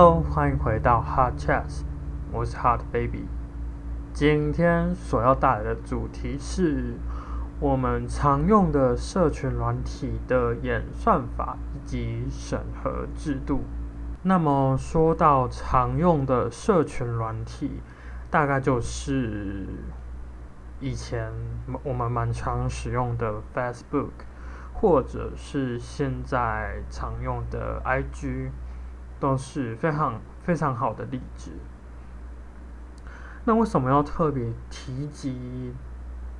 Hello，欢迎回到 Hot Chats，我是 Hot Baby。今天所要带来的主题是我们常用的社群软体的演算法以及审核制度。那么说到常用的社群软体，大概就是以前我们蛮常使用的 Facebook，或者是现在常用的 IG。都是非常非常好的例子。那为什么要特别提及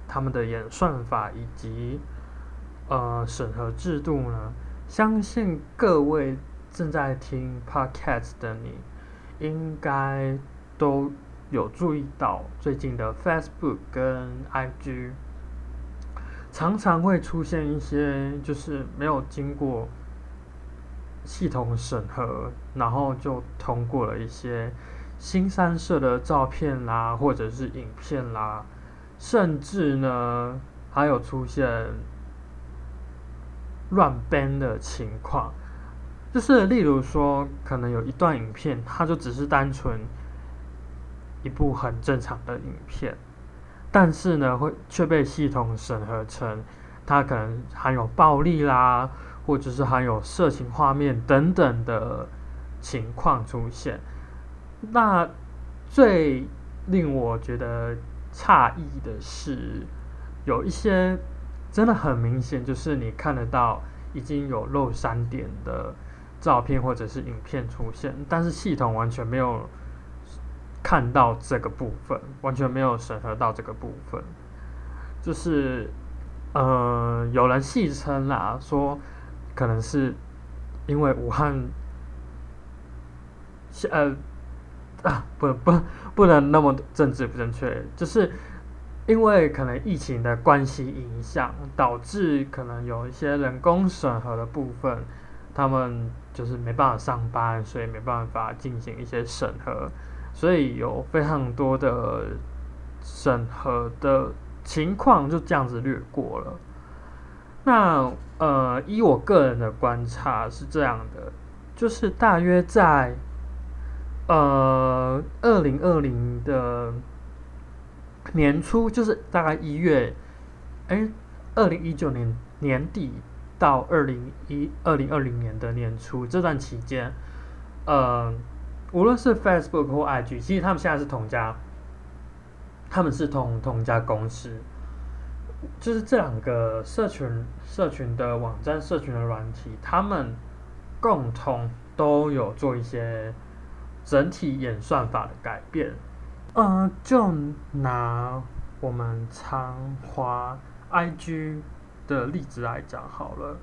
他们的演算法以及呃审核制度呢？相信各位正在听 Podcast 的你，应该都有注意到最近的 Facebook 跟 IG 常常会出现一些就是没有经过。系统审核，然后就通过了一些新三色的照片啦，或者是影片啦，甚至呢还有出现乱编的情况。就是例如说，可能有一段影片，它就只是单纯一部很正常的影片，但是呢，会却被系统审核成它可能含有暴力啦。或者是含有色情画面等等的情况出现，那最令我觉得诧异的是，有一些真的很明显，就是你看得到已经有漏删点的照片或者是影片出现，但是系统完全没有看到这个部分，完全没有审核到这个部分，就是呃，有人戏称啦说。可能是因为武汉，呃啊不不不能那么政治不正确，就是因为可能疫情的关系影响，导致可能有一些人工审核的部分，他们就是没办法上班，所以没办法进行一些审核，所以有非常多的审核的情况就这样子略过了。那呃，依我个人的观察是这样的，就是大约在呃二零二零的年初，就是大概一月，哎，二零一九年年底到二零一二零二零年的年初这段期间，呃，无论是 Facebook 或 IG，其实他们现在是同家，他们是同同家公司。就是这两个社群、社群的网站、社群的软体，他们共同都有做一些整体演算法的改变。呃，就拿我们常花 IG 的例子来讲好了，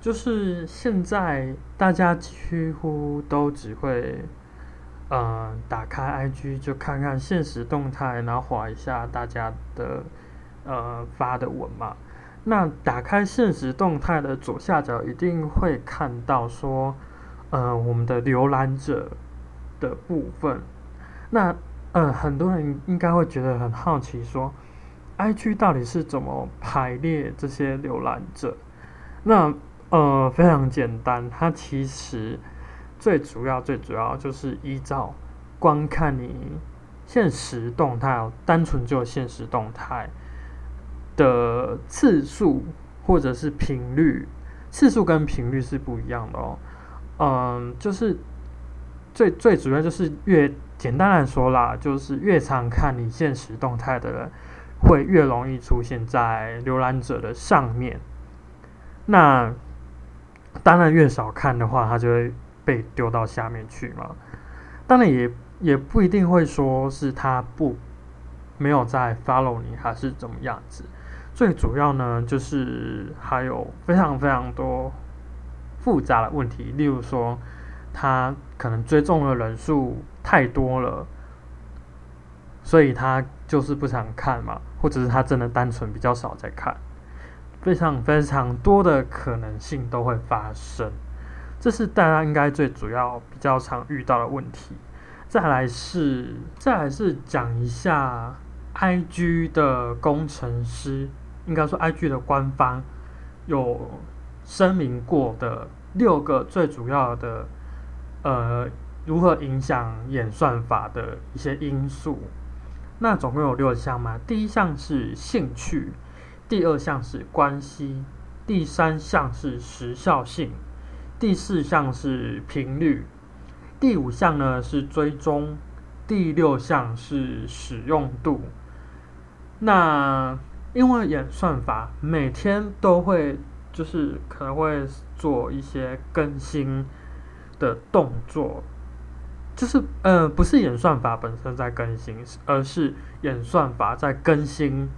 就是现在大家几乎都只会，呃，打开 IG 就看看现实动态，然后划一下大家的。呃，发的文嘛，那打开现实动态的左下角一定会看到说，呃，我们的浏览者的部分。那呃，很多人应该会觉得很好奇，说，IG 到底是怎么排列这些浏览者？那呃，非常简单，它其实最主要、最主要就是依照观看你现实动态，单纯就现实动态。的次数或者是频率，次数跟频率是不一样的哦。嗯，就是最最主要就是越简单来说啦，就是越常看你现实动态的人，会越容易出现在浏览者的上面。那当然越少看的话，它就会被丢到下面去嘛。当然也也不一定会说是他不没有在 follow 你，还是怎么样子。最主要呢，就是还有非常非常多复杂的问题，例如说，他可能追踪的人数太多了，所以他就是不想看嘛，或者是他真的单纯比较少在看，非常非常多的可能性都会发生，这是大家应该最主要比较常遇到的问题。再来是，再来是讲一下 IG 的工程师。应该说，IG 的官方有声明过的六个最主要的呃如何影响演算法的一些因素。那总共有六项嘛？第一项是兴趣，第二项是关系，第三项是时效性，第四项是频率，第五项呢是追踪，第六项是使用度。那因为演算法每天都会，就是可能会做一些更新的动作。就是呃，不是演算法本身在更新，而是演算法在更新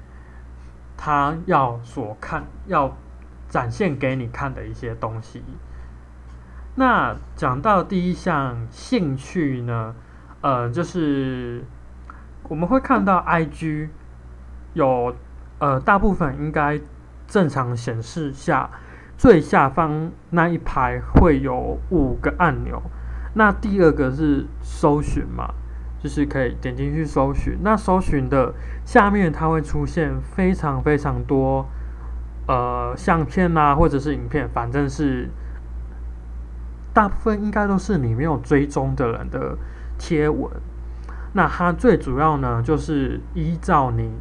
它要所看、要展现给你看的一些东西。那讲到第一项兴趣呢，呃，就是我们会看到 IG 有呃大部分应该正常显示下最下方那一排会有五个按钮。那第二个是搜寻嘛，就是可以点进去搜寻。那搜寻的下面它会出现非常非常多呃相片啊，或者是影片，反正是大部分应该都是你没有追踪的人的贴文。那它最主要呢，就是依照你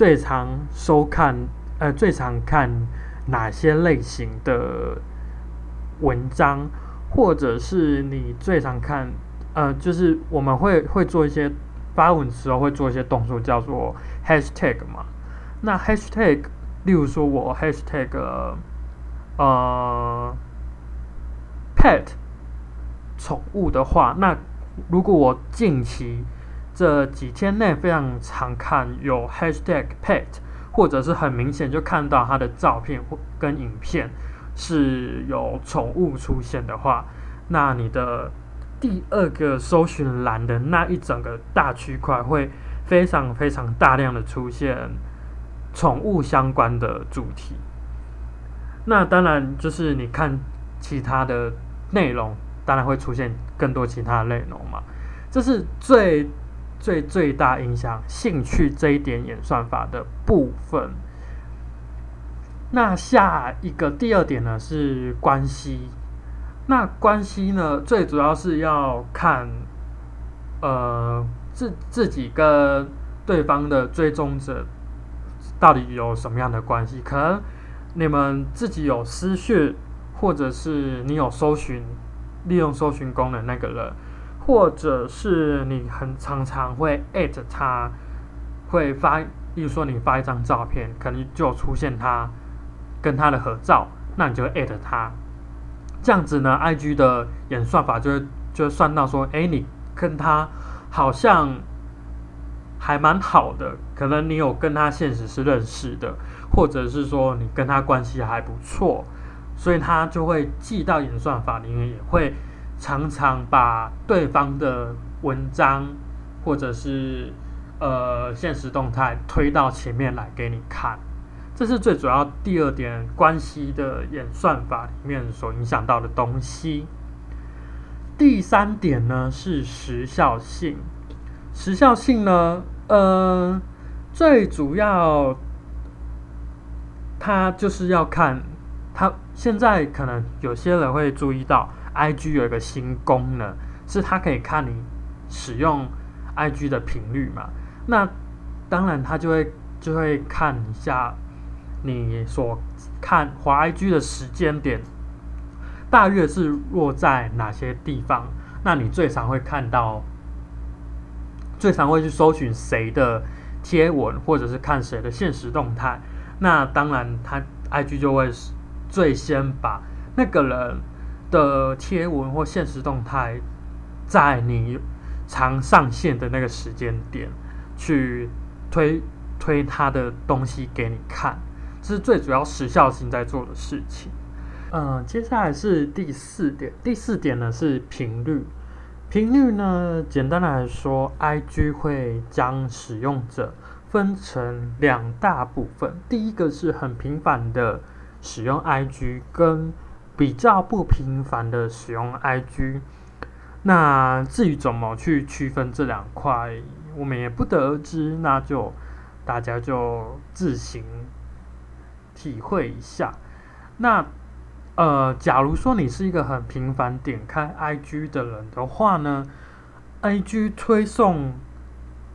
最常收看呃最常看哪些类型的文章。或者是你最常看，呃，就是我们会会做一些发文的时候会做一些动作，叫做 hashtag 嘛。那 hashtag，例如说我 hashtag，呃，pet 宠物的话，那如果我近期这几天内非常常看有 hashtag pet，或者是很明显就看到它的照片或跟影片。是有宠物出现的话，那你的第二个搜寻栏的那一整个大区块会非常非常大量的出现宠物相关的主题。那当然就是你看其他的内容，当然会出现更多其他的内容嘛。这是最最最大影响兴趣这一点演算法的部分。那下一个第二点呢是关系，那关系呢最主要是要看，呃自自己跟对方的追踪者到底有什么样的关系？可能你们自己有私讯，或者是你有搜寻，利用搜寻功能那个人，或者是你很常常会艾特他，会发，比如说你发一张照片，可能就出现他。跟他的合照，那你就会艾特他，这样子呢，IG 的演算法就会就算到说，哎，你跟他好像还蛮好的，可能你有跟他现实是认识的，或者是说你跟他关系还不错，所以他就会记到演算法里面，也会常常把对方的文章或者是呃现实动态推到前面来给你看。这是最主要第二点关系的演算法里面所影响到的东西。第三点呢是时效性，时效性呢，呃，最主要它就是要看他现在可能有些人会注意到，IG 有一个新功能，是它可以看你使用 IG 的频率嘛？那当然它就会就会看一下。你所看华 IG 的时间点，大约是落在哪些地方？那你最常会看到，最常会去搜寻谁的贴文，或者是看谁的现实动态？那当然，他 IG 就会最先把那个人的贴文或现实动态，在你常上线的那个时间点去推推他的东西给你看。这是最主要时效性在做的事情。嗯，接下来是第四点。第四点呢是频率。频率呢，简单来说，IG 会将使用者分成两大部分。第一个是很频繁的使用 IG，跟比较不频繁的使用 IG。那至于怎么去区分这两块，我们也不得而知。那就大家就自行。体会一下，那呃，假如说你是一个很频繁点开 IG 的人的话呢，IG 推送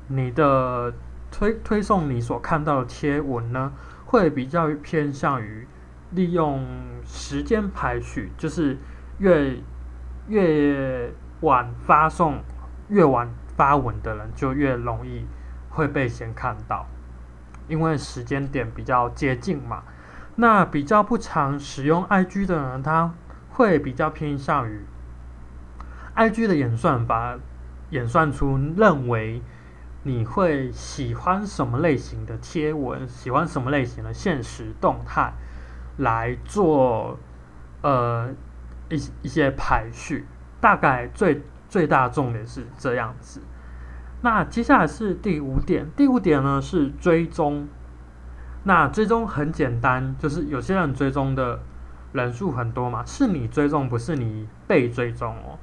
你的推推送你所看到的贴文呢，会比较偏向于利用时间排序，就是越越晚发送、越晚发文的人，就越容易会被先看到，因为时间点比较接近嘛。那比较不常使用 IG 的人，他会比较偏向于 IG 的演算法演算出认为你会喜欢什么类型的贴文，喜欢什么类型的现实动态来做呃一一些排序。大概最最大重点是这样子。那接下来是第五点，第五点呢是追踪。那追踪很简单，就是有些人追踪的人数很多嘛，是你追踪，不是你被追踪哦，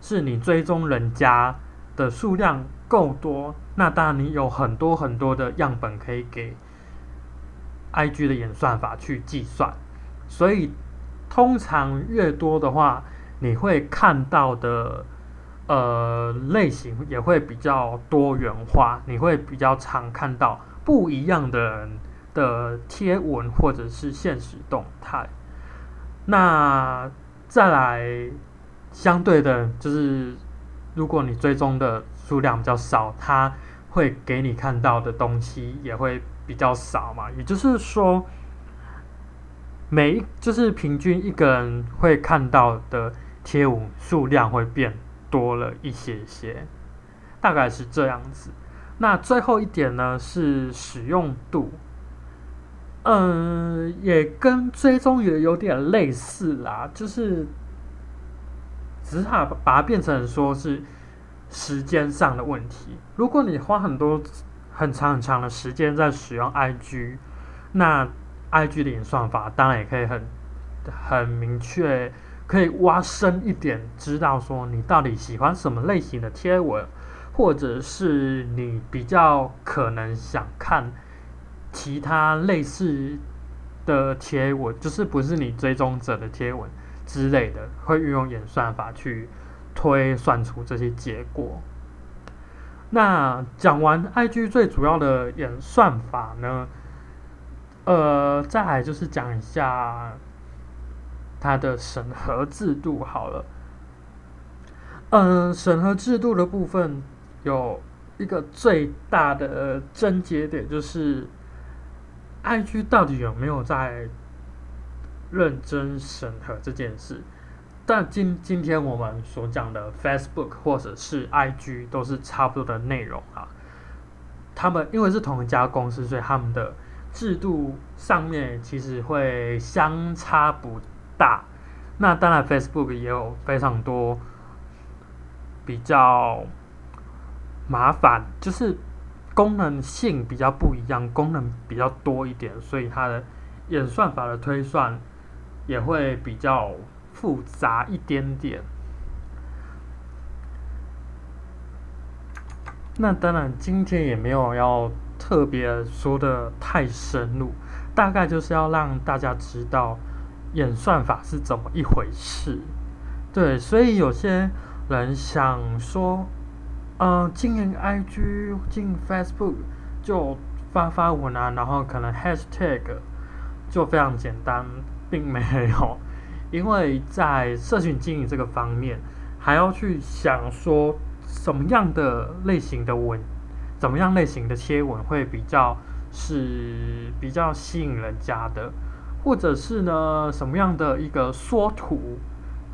是你追踪人家的数量够多，那当然你有很多很多的样本可以给 IG 的演算法去计算，所以通常越多的话，你会看到的呃类型也会比较多元化，你会比较常看到不一样的人。的贴文或者是现实动态，那再来相对的，就是如果你追踪的数量比较少，它会给你看到的东西也会比较少嘛。也就是说，每就是平均一个人会看到的贴文数量会变多了一些些，大概是这样子。那最后一点呢是使用度。嗯，也跟追踪也有点类似啦，就是只是把它变成说是时间上的问题。如果你花很多很长很长的时间在使用 IG，那 IG 的演算法当然也可以很很明确，可以挖深一点，知道说你到底喜欢什么类型的贴文，或者是你比较可能想看。其他类似的贴文，就是不是你追踪者的贴文之类的，会运用演算法去推算出这些结果。那讲完 IG 最主要的演算法呢，呃，再来就是讲一下它的审核制度好了。嗯，审核制度的部分有一个最大的症结点就是。IG 到底有没有在认真审核这件事？但今今天我们所讲的 Facebook 或者是 IG 都是差不多的内容啊。他们因为是同一家公司，所以他们的制度上面其实会相差不大。那当然，Facebook 也有非常多比较麻烦，就是。功能性比较不一样，功能比较多一点，所以它的演算法的推算也会比较复杂一点点。那当然，今天也没有要特别说的太深入，大概就是要让大家知道演算法是怎么一回事。对，所以有些人想说。呃，经营 IG、进 Facebook 就发发文啊，然后可能 Hashtag 就非常简单，并没有，因为在社群经营这个方面，还要去想说什么样的类型的文，怎么样类型的贴文会比较是比较吸引人家的，或者是呢什么样的一个缩图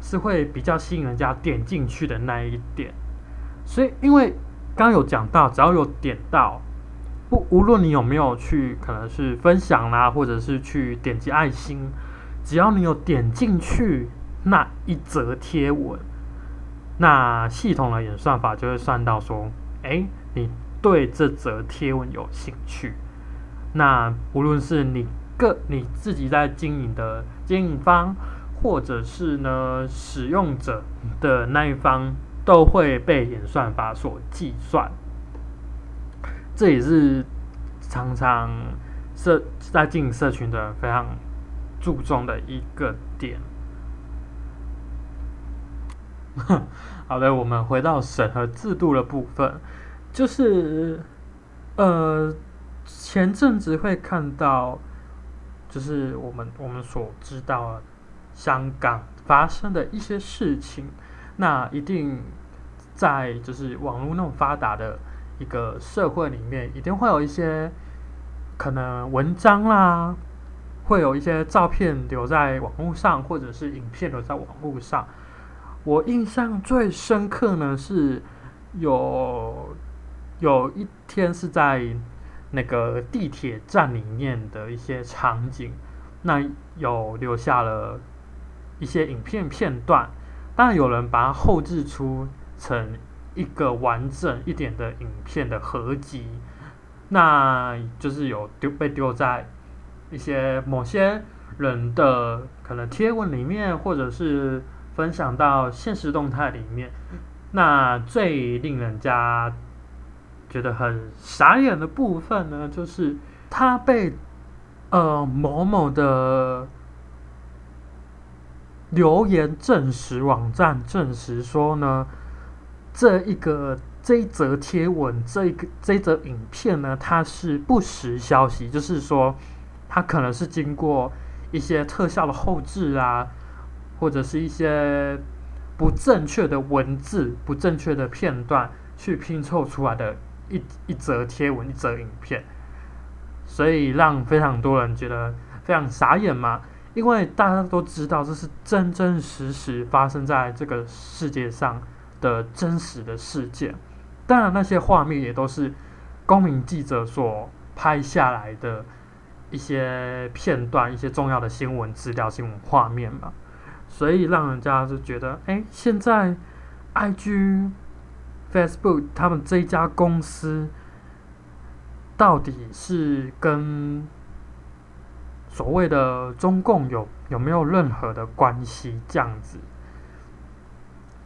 是会比较吸引人家点进去的那一点。所以，因为刚有讲到，只要有点到，不无论你有没有去，可能是分享啦，或者是去点击爱心，只要你有点进去那一则贴文，那系统的演算法就会算到说，哎，你对这则贴文有兴趣。那无论是你个你自己在经营的经营方，或者是呢使用者的那一方。都会被演算法所计算，这也是常常社在经营社群的非常注重的一个点。好的，我们回到审核制度的部分，就是呃，前阵子会看到，就是我们我们所知道香港发生的一些事情，那一定在就是网络那么发达的一个社会里面，一定会有一些可能文章啦，会有一些照片留在网络上，或者是影片留在网络上。我印象最深刻呢，是有有一天是在那个地铁站里面的一些场景，那有留下了一些影片片段，当然有人把它后置出成一个完整一点的影片的合集，那就是有丢被丢在一些某些人的可能贴文里面，或者是。分享到现实动态里面，那最令人家觉得很傻眼的部分呢，就是他被呃某某的留言证实网站证实说呢，这一个这一则贴文这一个这一则影片呢，它是不实消息，就是说它可能是经过一些特效的后置啊。或者是一些不正确的文字、不正确的片段去拼凑出来的一一则贴文、一则影片，所以让非常多人觉得非常傻眼嘛。因为大家都知道这是真真实实发生在这个世界上的真实的事件，当然那些画面也都是公民记者所拍下来的一些片段、一些重要的新闻资料、新闻画面嘛。所以让人家就觉得，哎，现在，I G、Facebook 他们这家公司，到底是跟所谓的中共有有没有任何的关系？这样子，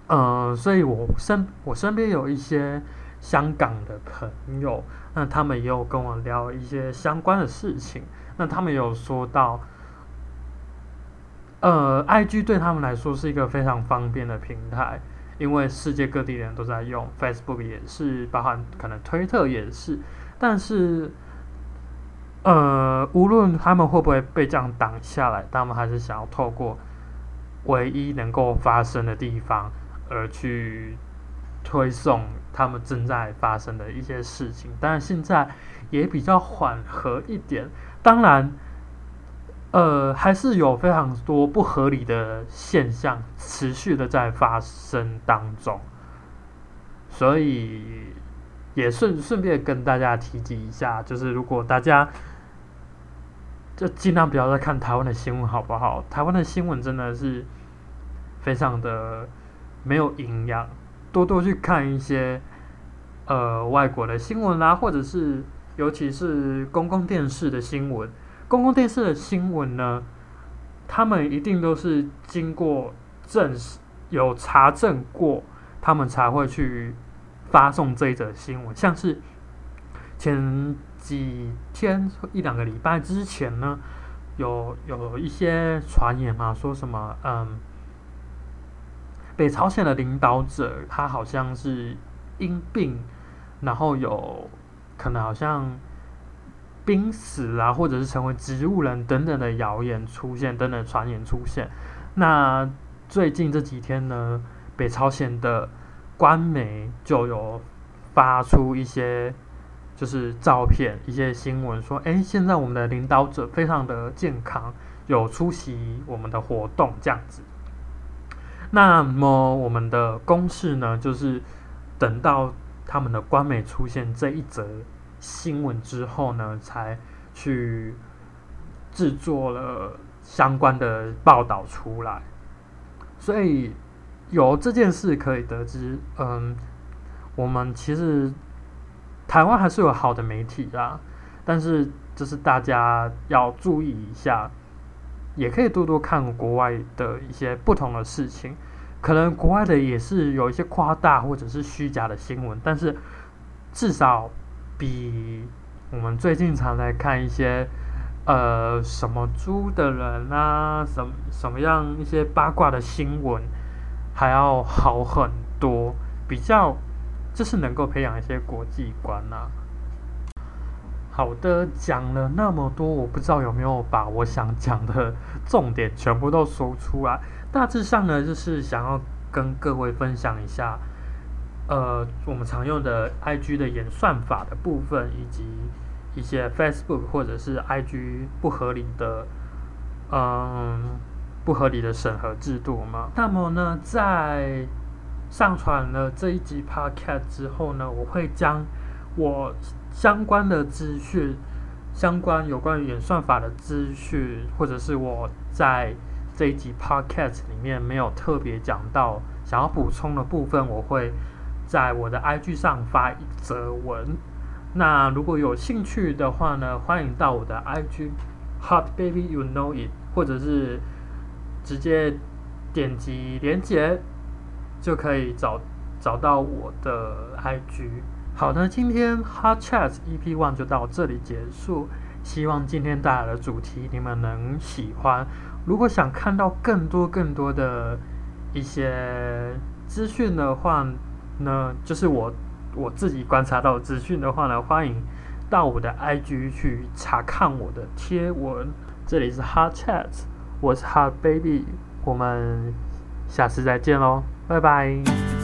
呃，所以我身我身边有一些香港的朋友，那他们也有跟我聊一些相关的事情，那他们有说到。呃，I G 对他们来说是一个非常方便的平台，因为世界各地的人都在用，Facebook 也是，包含可能推特也是。但是，呃，无论他们会不会被这样挡下来，他们还是想要透过唯一能够发生的地方而去推送他们正在发生的一些事情。但是现在也比较缓和一点，当然。呃，还是有非常多不合理的现象持续的在发生当中，所以也顺顺便跟大家提及一下，就是如果大家就尽量不要再看台湾的新闻，好不好？台湾的新闻真的是非常的没有营养，多多去看一些呃外国的新闻啦，或者是尤其是公共电视的新闻。公共电视的新闻呢，他们一定都是经过证实、有查证过，他们才会去发送这一则新闻。像是前几天一两个礼拜之前呢，有有一些传言嘛，说什么嗯，北朝鲜的领导者他好像是因病，然后有可能好像。濒死啊，或者是成为植物人等等的谣言出现，等等传言出现。那最近这几天呢，北朝鲜的官媒就有发出一些就是照片、一些新闻，说：“哎，现在我们的领导者非常的健康，有出席我们的活动这样子。”那么我们的公式呢，就是等到他们的官媒出现这一则。新闻之后呢，才去制作了相关的报道出来。所以由这件事可以得知，嗯，我们其实台湾还是有好的媒体啊，但是就是大家要注意一下，也可以多多看国外的一些不同的事情。可能国外的也是有一些夸大或者是虚假的新闻，但是至少。比我们最近常来看一些，呃，什么猪的人啊，什么什么样一些八卦的新闻，还要好很多，比较就是能够培养一些国际观呐。好的，讲了那么多，我不知道有没有把我想讲的重点全部都说出来。大致上呢，就是想要跟各位分享一下，呃，我们常用的 IG 的演算法的部分，以及一些 Facebook 或者是 IG 不合理的，嗯，不合理的审核制度嘛。那么呢，在上传了这一集 Podcast 之后呢，我会将我相关的资讯，相关有关于演算法的资讯，或者是我在这一集 podcast 里面没有特别讲到，想要补充的部分，我会在我的 IG 上发一则文。那如果有兴趣的话呢，欢迎到我的 IG Hot Baby You Know It，或者是直接点击连接就可以找找到我的 IG。好的，今天 Hot Chat EP One 就到这里结束。希望今天带来的主题你们能喜欢。如果想看到更多更多的一些资讯的话呢，就是我我自己观察到资讯的话呢，欢迎到我的 IG 去查看我的贴文。这里是 Hot Chat，我是 Hot Baby，我们下次再见喽，拜拜。